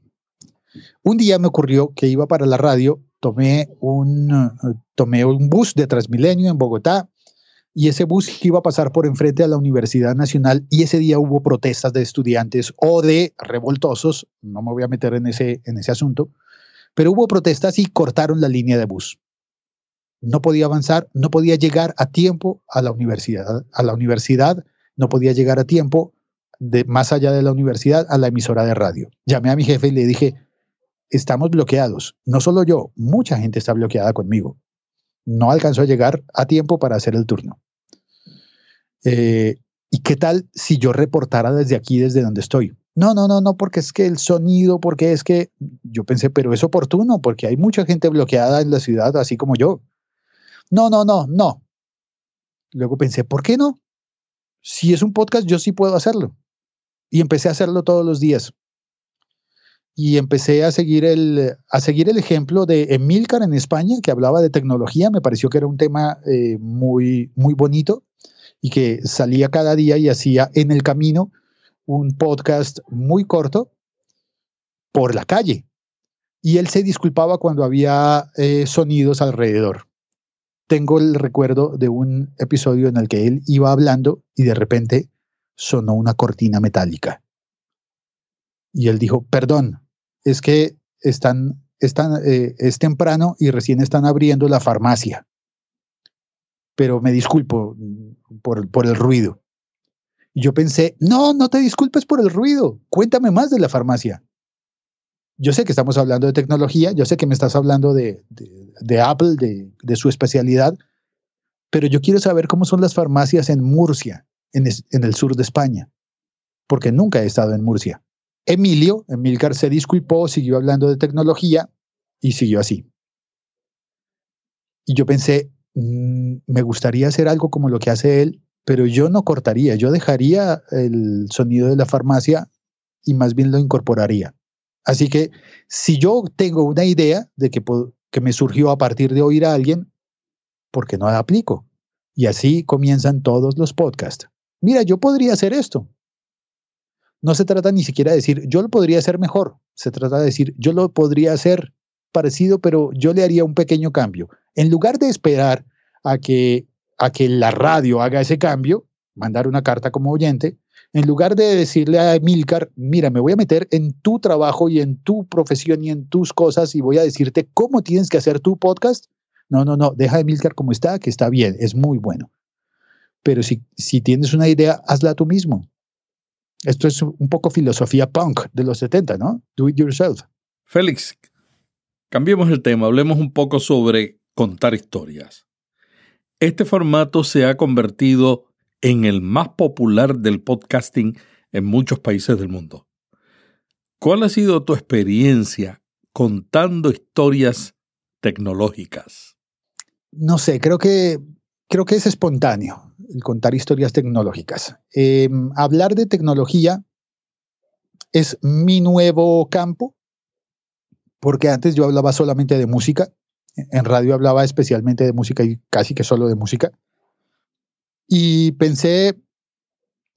Un día me ocurrió que iba para la radio, tomé un, eh, tomé un bus de Transmilenio en Bogotá y ese bus iba a pasar por enfrente a la Universidad Nacional y ese día hubo protestas de estudiantes o de revoltosos, no me voy a meter en ese, en ese asunto, pero hubo protestas y cortaron la línea de bus. No podía avanzar, no podía llegar a tiempo a la universidad, a la universidad, no podía llegar a tiempo de más allá de la universidad a la emisora de radio. Llamé a mi jefe y le dije, estamos bloqueados. No solo yo, mucha gente está bloqueada conmigo. No alcanzó a llegar a tiempo para hacer el turno. Eh, ¿Y qué tal si yo reportara desde aquí, desde donde estoy? No, no, no, no, porque es que el sonido, porque es que yo pensé, pero es oportuno, porque hay mucha gente bloqueada en la ciudad, así como yo. No, no, no, no. Luego pensé, ¿por qué no? Si es un podcast, yo sí puedo hacerlo. Y empecé a hacerlo todos los días y empecé a seguir el, a seguir el ejemplo de Emilcar en España, que hablaba de tecnología. Me pareció que era un tema eh, muy, muy bonito y que salía cada día y hacía en el camino un podcast muy corto por la calle. Y él se disculpaba cuando había eh, sonidos alrededor. Tengo el recuerdo de un episodio en el que él iba hablando y de repente sonó una cortina metálica. Y él dijo, perdón, es que están, están, eh, es temprano y recién están abriendo la farmacia. Pero me disculpo por, por el ruido. Y yo pensé, no, no te disculpes por el ruido, cuéntame más de la farmacia. Yo sé que estamos hablando de tecnología, yo sé que me estás hablando de, de, Apple, de, de, su especialidad, pero yo quiero saber cómo son las farmacias en Murcia, en, en el sur de España, porque nunca he estado en Murcia. Emilio, Emilcar se disculpó, siguió hablando de tecnología y siguió así. Y yo pensé, mm, me gustaría hacer algo como lo que hace él, pero yo no cortaría, yo dejaría el sonido de la farmacia y más bien lo incorporaría. Así que si yo tengo una idea de que, que me surgió a partir de oír a alguien, ¿por qué no la aplico? Y así comienzan todos los podcasts. Mira, yo podría hacer esto no se trata ni siquiera de decir, yo lo podría hacer mejor, se trata de decir, yo lo podría hacer parecido, pero yo le haría un pequeño cambio. En lugar de esperar a que, a que la radio haga ese cambio, mandar una carta como oyente, en lugar de decirle a Emilcar, mira, me voy a meter en tu trabajo y en tu profesión y en tus cosas y voy a decirte cómo tienes que hacer tu podcast, no, no, no, deja a Emilcar como está, que está bien, es muy bueno. Pero si, si tienes una idea, hazla tú mismo. Esto es un poco filosofía punk de los 70, ¿no? Do it yourself. Félix, cambiemos el tema, hablemos un poco sobre contar historias. Este formato se ha convertido en el más popular del podcasting en muchos países del mundo. ¿Cuál ha sido tu experiencia contando historias tecnológicas? No sé, creo que creo que es espontáneo contar historias tecnológicas. Em, hablar de tecnología es mi nuevo campo, porque antes yo hablaba solamente de música, en radio hablaba especialmente de música y casi que solo de música. Y pensé,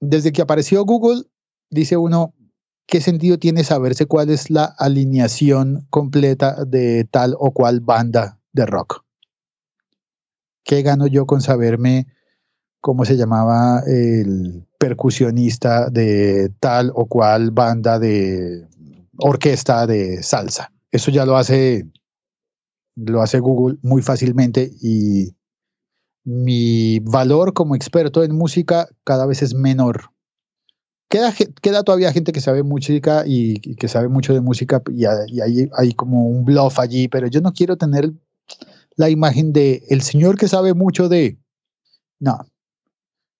desde que apareció Google, dice uno, ¿qué sentido tiene saberse cuál es la alineación completa de tal o cual banda de rock? ¿Qué gano yo con saberme cómo se llamaba el percusionista de tal o cual banda de orquesta de salsa. Eso ya lo hace, lo hace Google muy fácilmente y mi valor como experto en música cada vez es menor. Queda, queda todavía gente que sabe música y, que sabe mucho de música y, hay, hay, como un bluff allí, pero yo no quiero tener la imagen de el señor que sabe mucho de... No,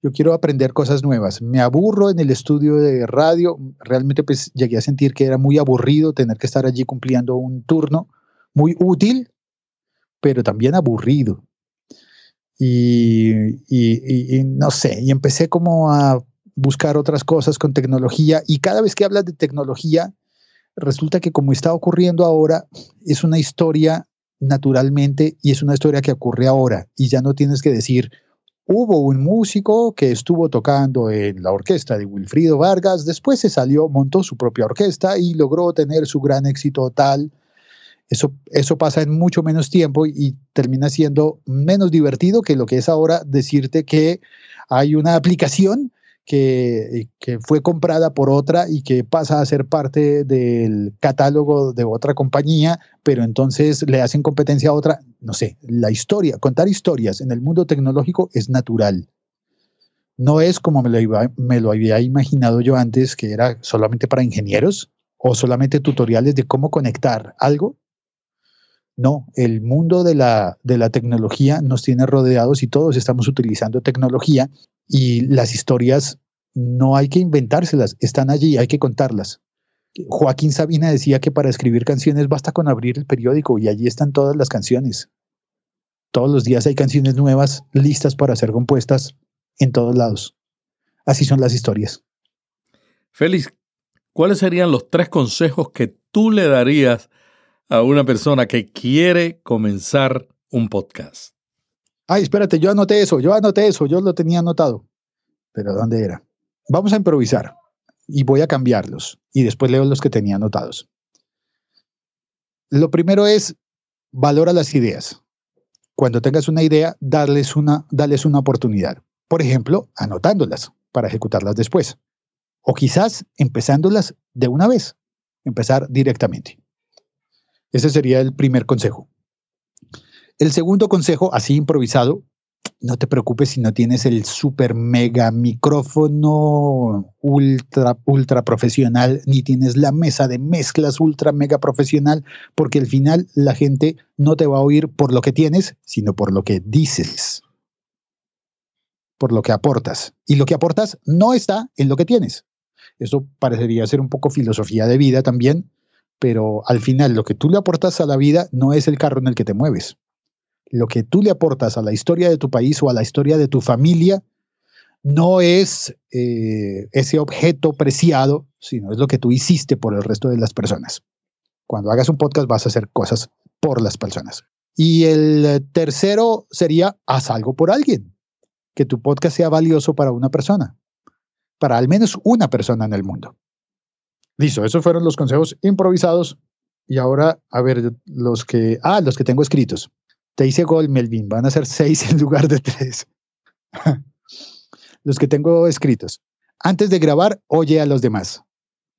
yo quiero aprender cosas nuevas. Me aburro en el estudio de radio, realmente pues llegué a sentir que era muy aburrido tener que estar allí cumpliendo un turno. muy útil, pero también aburrido. Y, y, no sé, y empecé como a buscar otras cosas con tecnología y cada vez que hablas de tecnología, resulta que como está ocurriendo ahora, es una historia naturalmente y es una historia que ocurre ahora y ya no tienes que decir, hubo un músico que estuvo tocando en la orquesta de Wilfrido Vargas, después se salió, montó su propia orquesta y logró tener su gran éxito tal. Eso, eso pasa en mucho menos tiempo y termina siendo menos divertido que lo que es ahora decirte que hay una aplicación que, fue comprada por otra y que pasa a ser parte del catálogo de otra compañía, pero entonces le hacen competencia a otra, no sé, la historia, contar historias en el mundo tecnológico es natural. No es como me lo, me lo había imaginado yo antes, que era solamente para ingenieros o solamente tutoriales de cómo conectar algo. No, el mundo de la, de la tecnología nos tiene rodeados y todos estamos utilizando tecnología y las historias no hay que inventárselas, están allí, hay que contarlas. Joaquín Sabina decía que para escribir canciones basta con abrir el periódico y allí están todas las canciones. Todos los días hay canciones nuevas listas para ser compuestas en todos lados. Así son las historias. Félix, ¿cuáles serían los tres consejos que tú le darías a una persona que quiere comenzar un podcast? Ay, espérate, yo anoté eso, yo anoté eso, yo lo tenía anotado. Pero ¿dónde era? Vamos a improvisar y voy a cambiarlos y después leo los que tenía anotados. Lo primero es valora las ideas. Cuando tengas una idea, darles una, darles una oportunidad. Por ejemplo, anotándolas para ejecutarlas después. O quizás empezándolas de una vez, empezar directamente. Ese sería el primer consejo. El segundo consejo, así improvisado, no te preocupes si no tienes el super mega micrófono ultra, ultra profesional, ni tienes la mesa de mezclas ultra mega profesional, porque al final la gente no te va a oír por lo que tienes, sino por lo que dices, por lo que aportas. Y lo que aportas no está en lo que tienes. Eso parecería ser un poco filosofía de vida también, pero al final lo que tú le aportas a la vida no es el carro en el que te mueves lo que tú le aportas a la historia de tu país o a la historia de tu familia no es eh, ese objeto preciado, sino es lo que tú hiciste por el resto de las personas. Cuando hagas un podcast vas a hacer cosas por las personas. Y el tercero sería, haz algo por alguien, que tu podcast sea valioso para una persona, para al menos una persona en el mundo. Listo, esos fueron los consejos improvisados. Y ahora, a ver, los que, ah, los que tengo escritos. Te hice gol, Melvin. Van a ser seis en lugar de tres. los que tengo escritos. Antes de grabar, oye a los demás.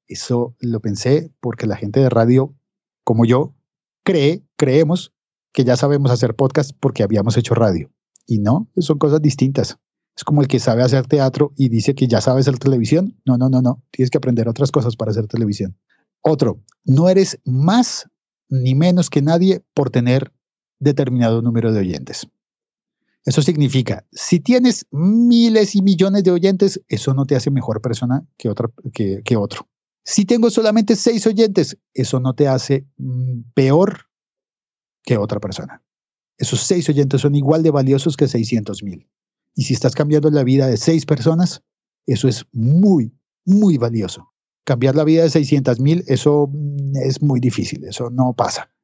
Eso lo pensé porque la gente de radio, como yo, cree, creemos que ya sabemos hacer podcast porque habíamos hecho radio. Y no, son cosas distintas. Es como el que sabe hacer teatro y dice que ya sabe hacer televisión. No, no, no, no. Tienes que aprender otras cosas para hacer televisión. Otro, no eres más ni menos que nadie por tener determinado número de oyentes. Eso significa, si tienes miles y millones de oyentes, eso no te hace mejor persona que, otra, que, que otro. Si tengo solamente seis oyentes, eso no te hace mm, peor que otra persona. Esos seis oyentes son igual de valiosos que 600 mil. Y si estás cambiando la vida de seis personas, eso es muy, muy valioso. Cambiar la vida de 600 mil, eso mm, es muy difícil, eso no pasa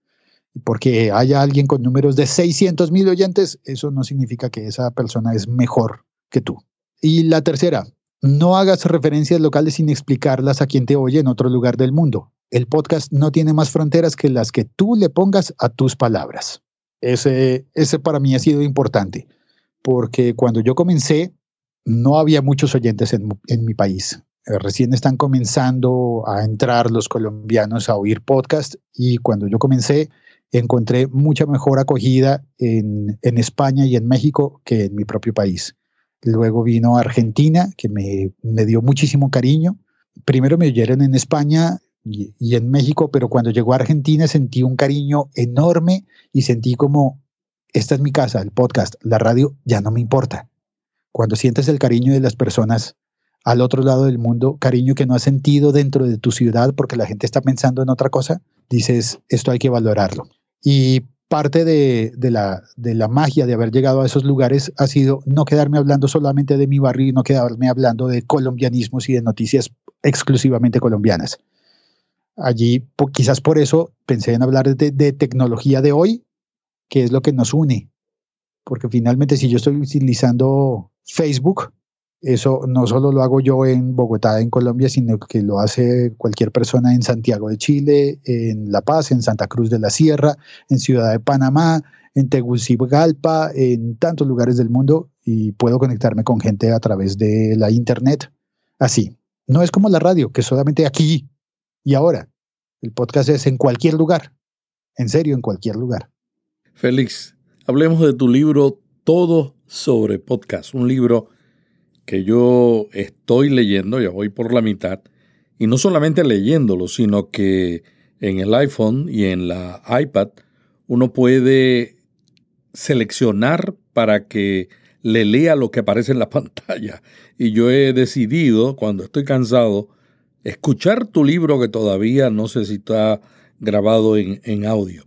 porque haya alguien con números de 600 mil oyentes, eso no significa que esa persona es mejor que tú. Y la tercera, no hagas referencias locales sin explicarlas a quien te oye en otro lugar del mundo. El podcast no tiene más fronteras que las que tú le pongas a tus palabras. Ese, ese para mí ha sido importante, porque cuando yo comencé, no había muchos oyentes en, en mi país. Eh, recién están comenzando a entrar los colombianos a oír podcast y cuando yo comencé, encontré mucha mejor acogida en, España y en México que en mi propio país. Luego vino Argentina, que me, dio muchísimo cariño. Primero me oyeron en España y, y, en México, pero cuando llegó a Argentina sentí un cariño enorme y sentí como, esta es mi casa, el podcast, la radio ya no me importa. Cuando sientes el cariño de las personas al otro lado del mundo, cariño que no has sentido dentro de tu ciudad porque la gente está pensando en otra cosa, dices, esto hay que valorarlo. Y parte de, la, de la magia de haber llegado a esos lugares ha sido no quedarme hablando solamente de mi barrio y no quedarme hablando de colombianismos y de noticias exclusivamente colombianas. Allí, quizás por eso pensé en hablar de, de tecnología de hoy, que es lo que nos une. Porque finalmente si yo estoy utilizando Facebook, eso no solo lo hago yo en Bogotá, en Colombia, sino que lo hace cualquier persona en Santiago de Chile, en La Paz, en Santa Cruz de la Sierra, en Ciudad de Panamá, en Tegucigalpa, en tantos lugares del mundo y puedo conectarme con gente a través de la internet. Así. No es como la radio, que solamente aquí y ahora. El podcast es en cualquier lugar. En serio, en cualquier lugar. Félix, hablemos de tu libro Todo sobre podcast, un libro que yo estoy leyendo, ya voy por la mitad, y no solamente leyéndolo, sino que en el iPhone y en la iPad uno puede seleccionar para que le lea lo que aparece en la pantalla. Y yo he decidido, cuando estoy cansado, escuchar tu libro que todavía no sé si está grabado en, en audio.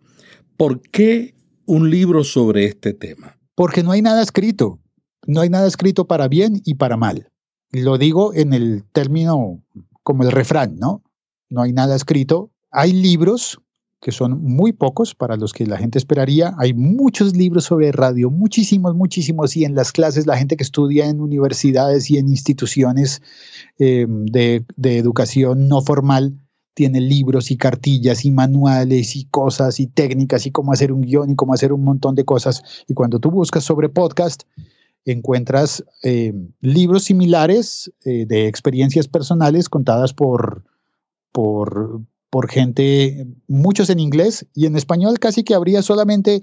¿Por qué un libro sobre este tema? Porque no hay nada escrito no hay nada escrito para bien y para mal. Lo digo en el término como el refrán, ¿no? No hay nada escrito. Hay libros que son muy pocos para los que la gente esperaría. Hay muchos libros sobre radio, muchísimos, muchísimos, y en las clases la gente que estudia en universidades y en instituciones eh, de, de educación no formal tiene libros y cartillas y manuales y cosas y técnicas y cómo hacer un guion y cómo hacer un montón de cosas. Y cuando tú buscas sobre podcast, encuentras eh, libros similares eh, de experiencias personales contadas por, por, por, gente, muchos en inglés y en español casi que habría solamente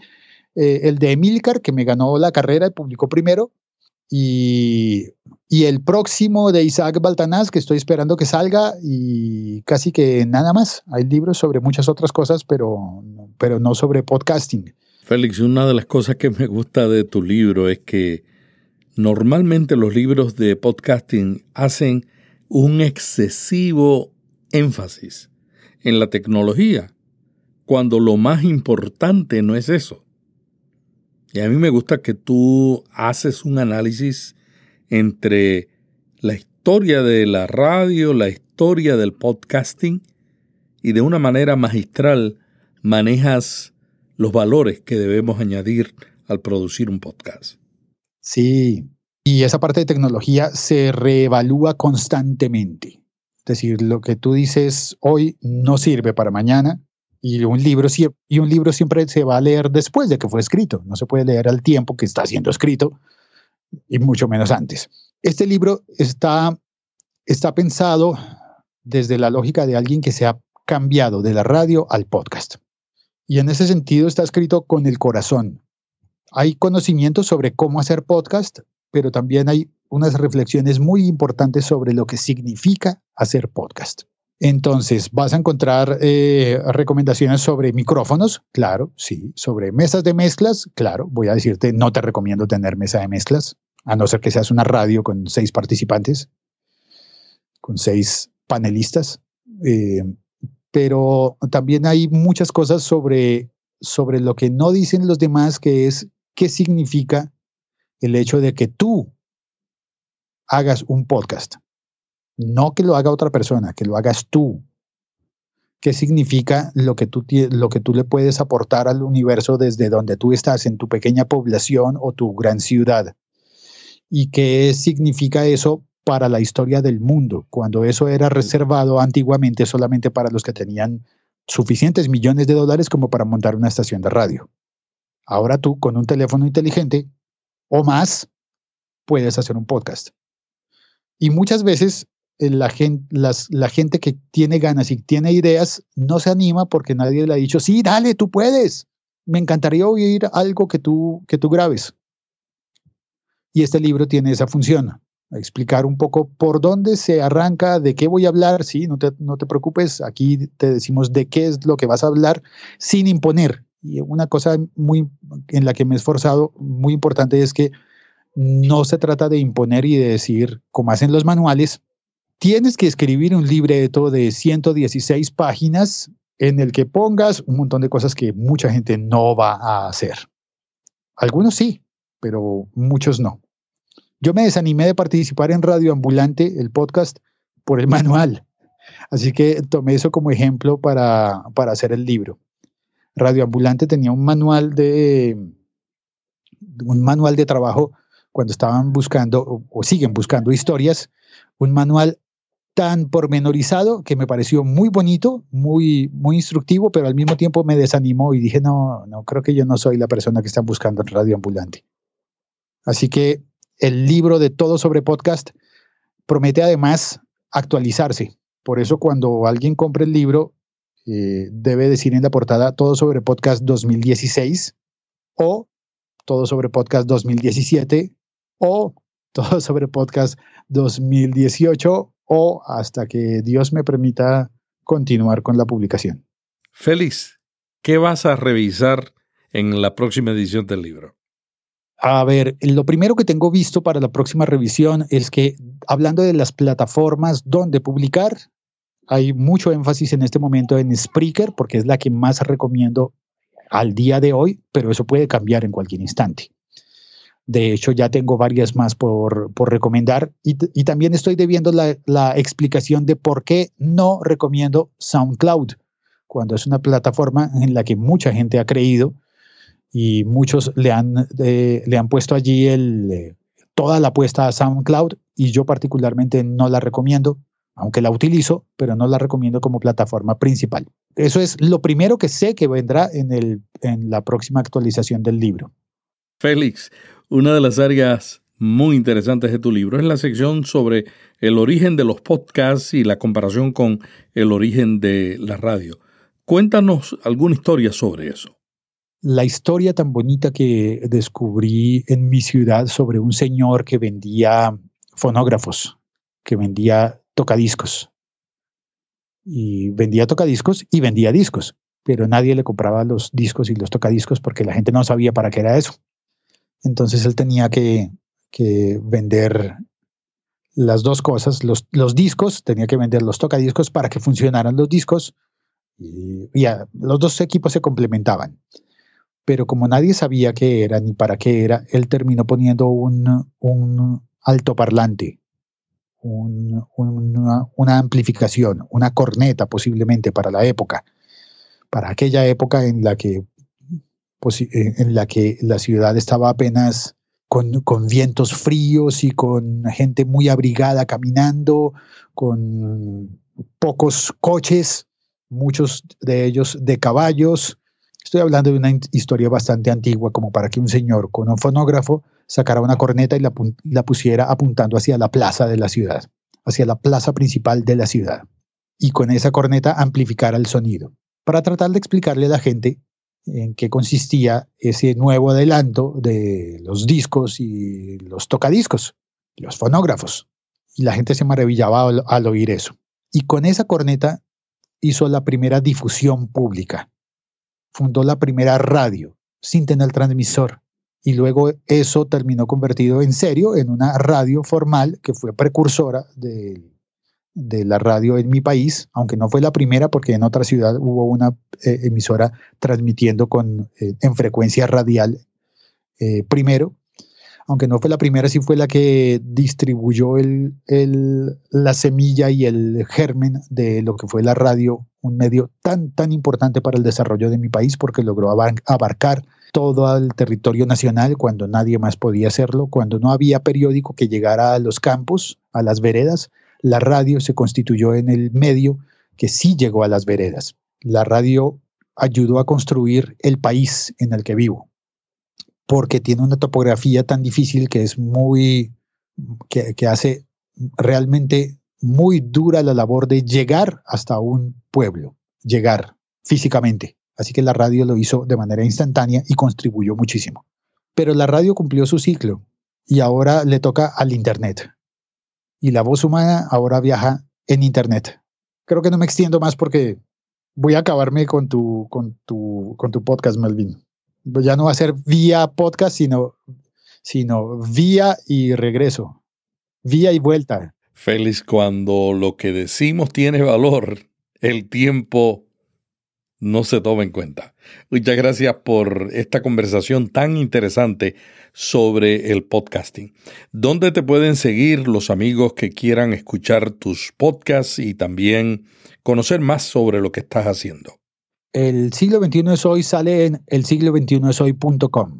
eh, el de Emilcar, que me ganó la carrera y publicó primero, y, y, el próximo de Isaac Baltanás, que estoy esperando que salga, y casi que nada más. Hay libros sobre muchas otras cosas, pero, pero no sobre podcasting. Félix, una de las cosas que me gusta de tu libro es que Normalmente los libros de podcasting hacen un excesivo énfasis en la tecnología, cuando lo más importante no es eso. Y a mí me gusta que tú haces un análisis entre la historia de la radio, la historia del podcasting, y de una manera magistral manejas los valores que debemos añadir al producir un podcast. Sí, y esa parte de tecnología se reevalúa constantemente. Es decir, lo que tú dices hoy no sirve para mañana y un libro, y un libro siempre se va a leer después de que fue escrito. No se puede leer al tiempo que está siendo escrito y mucho menos antes. Este libro está, está pensado desde la lógica de alguien que se ha cambiado de la radio al podcast. Y en ese sentido está escrito con el corazón, hay conocimientos sobre cómo hacer podcast, pero también hay unas reflexiones muy importantes sobre lo que significa hacer podcast. Entonces, vas a encontrar eh, recomendaciones sobre micrófonos, claro, sí, sobre mesas de mezclas, claro, voy a decirte, no te recomiendo tener mesa de mezclas, a no ser que seas una radio con seis participantes, con seis panelistas, eh, pero también hay muchas cosas sobre, sobre lo que no dicen los demás, que es qué significa el hecho de que tú hagas un podcast. No que lo haga otra persona, que lo hagas tú. ¿Qué significa lo que, tú, lo que tú le puedes aportar al universo desde donde tú estás, en tu pequeña población o tu gran ciudad? ¿Y qué significa eso para la historia del mundo, cuando eso era reservado antiguamente solamente para los que tenían suficientes millones de dólares como para montar una estación de radio? Ahora tú con un teléfono inteligente o más puedes hacer un podcast. Y muchas veces eh, la gente, la gente que tiene ganas y tiene ideas no se anima porque nadie le ha dicho, sí, dale, tú puedes. Me encantaría oír algo que tú, que tú grabes. Y este libro tiene esa función, explicar un poco por dónde se arranca, de qué voy a hablar, sí, no te, no te preocupes, aquí te decimos de qué es lo que vas a hablar sin imponer, y una cosa muy en la que me he esforzado, muy importante, es que no se trata de imponer y de decir, como hacen los manuales, tienes que escribir un libreto de 116 páginas en el que pongas un montón de cosas que mucha gente no va a hacer. Algunos sí, pero muchos no. Yo me desanimé de participar en Radio Ambulante, el podcast, por el manual. Así que tomé eso como ejemplo para, para hacer el libro. Radio Ambulante tenía un manual de un manual de trabajo cuando estaban buscando o siguen buscando historias, un manual tan pormenorizado que me pareció muy bonito, muy, muy instructivo, pero al mismo tiempo me desanimó y dije, no, no, creo que yo no soy la persona que están buscando en Radio Ambulante. Así que el libro de todo sobre podcast promete además actualizarse. Por eso cuando alguien compre el libro, eh, debe decir en la portada todo sobre podcast 2016 o todo sobre podcast 2017 o todo sobre podcast 2018 o hasta que Dios me permita continuar con la publicación. Félix, ¿qué vas a revisar en la próxima edición del libro? A ver, lo primero que tengo visto para la próxima revisión es que, hablando de las plataformas donde publicar, hay mucho énfasis en este momento en Spreaker, porque es la que más recomiendo al día de hoy, pero eso puede cambiar en cualquier instante. De hecho, ya tengo varias más por, recomendar y, también estoy debiendo la, la, explicación de por qué no recomiendo SoundCloud, cuando es una plataforma en la que mucha gente ha creído y muchos le han, eh, le han puesto allí el, eh, toda la apuesta a SoundCloud y yo particularmente no la recomiendo, aunque la utilizo, pero no la recomiendo como plataforma principal. Eso es lo primero que sé que vendrá en, el, en la próxima actualización del libro. Félix, una de las áreas muy interesantes de tu libro es la sección sobre el origen de los podcasts y la comparación con el origen de la radio. Cuéntanos alguna historia sobre eso la historia tan bonita que descubrí en mi ciudad sobre un señor que vendía fonógrafos, que vendía tocadiscos. Y vendía tocadiscos y vendía discos, pero nadie le compraba los discos y los tocadiscos porque la gente no sabía para qué era eso. Entonces él tenía que, vender las dos cosas, los, los, discos, tenía que vender los tocadiscos para que funcionaran los discos y, los dos equipos se complementaban pero como nadie sabía qué era ni para qué era, él terminó poniendo un, un altoparlante, una, una, amplificación, una corneta posiblemente para la época, para aquella época en la que, eh, en la, que la ciudad estaba apenas con, con, vientos fríos y con gente muy abrigada caminando, con pocos coches, muchos de ellos de caballos, Estoy hablando de una historia bastante antigua, como para que un señor con un fonógrafo sacara una corneta y la, pusiera apuntando hacia la plaza de la ciudad, hacia la plaza principal de la ciudad, y con esa corneta amplificara el sonido, para tratar de explicarle a la gente en qué consistía ese nuevo adelanto de los discos y los tocadiscos, los fonógrafos. Y la gente se maravillaba al, al oír eso. Y con esa corneta hizo la primera difusión pública fundó la primera radio sin tener transmisor. Y luego eso terminó convertido en serio en una radio formal que fue precursora de, la radio en mi país, aunque no fue la primera porque en otra ciudad hubo una eh, emisora transmitiendo con, eh, en frecuencia radial eh, primero, aunque no fue la primera, sí fue la que distribuyó el, la semilla y el germen de lo que fue la radio, un medio tan, tan importante para el desarrollo de mi país porque logró abarcar todo el territorio nacional cuando nadie más podía hacerlo, cuando no había periódico que llegara a los campos, a las veredas, la radio se constituyó en el medio que sí llegó a las veredas. La radio ayudó a construir el país en el que vivo porque tiene una topografía tan difícil que es muy, que, hace realmente muy dura la labor de llegar hasta un pueblo, llegar físicamente. Así que la radio lo hizo de manera instantánea y contribuyó muchísimo. Pero la radio cumplió su ciclo y ahora le toca al Internet. Y la voz humana ahora viaja en Internet. Creo que no me extiendo más porque voy a acabarme con tu, con tu, con tu podcast, Melvin ya no va a ser vía podcast, sino, sino vía y regreso, vía y vuelta. Félix, cuando lo que decimos tiene valor, el tiempo no se toma en cuenta. Muchas gracias por esta conversación tan interesante sobre el podcasting. ¿Dónde te pueden seguir los amigos que quieran escuchar tus podcasts y también conocer más sobre lo que estás haciendo? El siglo XXI es hoy sale en el siglo XXI es hoy.com.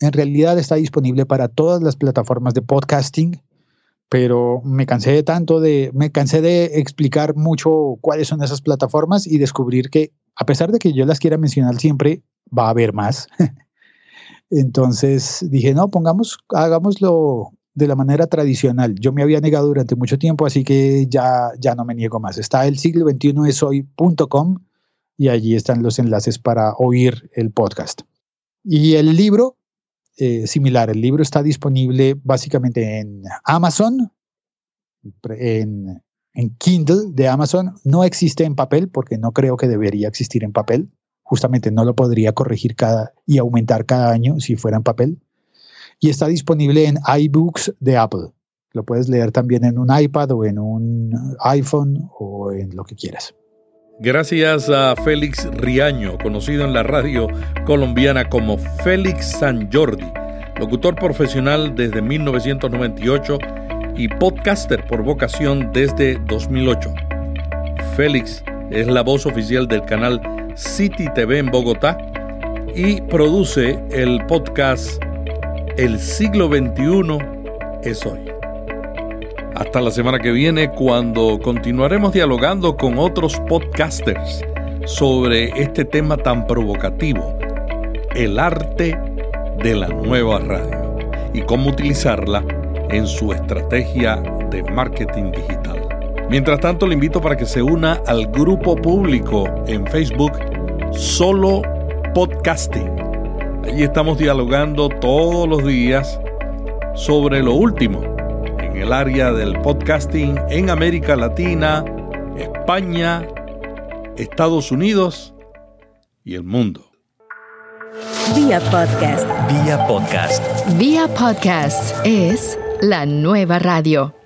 En realidad está disponible para todas las plataformas de podcasting, pero me cansé de tanto de, me cansé de explicar mucho cuáles son esas plataformas y descubrir que a pesar de que yo las quiera mencionar siempre, va a haber más. Entonces dije, no, pongamos, hagámoslo de la manera tradicional. Yo me había negado durante mucho tiempo, así que ya, ya no me niego más. Está el siglo 21 es hoy.com y allí están los enlaces para oír el podcast. Y el libro, eh, similar, el libro está disponible básicamente en Amazon, en en Kindle de Amazon no existe en papel porque no creo que debería existir en papel. Justamente no lo podría corregir cada y aumentar cada año si fuera en papel. Y está disponible en iBooks de Apple. Lo puedes leer también en un iPad o en un iPhone o en lo que quieras. Gracias a Félix Riaño, conocido en la radio colombiana como Félix San Jordi, locutor profesional desde 1998 y podcaster por vocación desde 2008. Félix es la voz oficial del canal City TV en Bogotá y produce el podcast El siglo XXI es hoy. Hasta la semana que viene cuando continuaremos dialogando con otros podcasters sobre este tema tan provocativo, el arte de la nueva radio y cómo utilizarla en su estrategia de marketing digital. Mientras tanto, le invito para que se una al grupo público en Facebook Solo Podcasting. Allí estamos dialogando todos los días sobre lo último en el área del podcasting en América Latina, España, Estados Unidos y el mundo. Vía podcast. Vía podcast. Vía podcast es la nueva radio.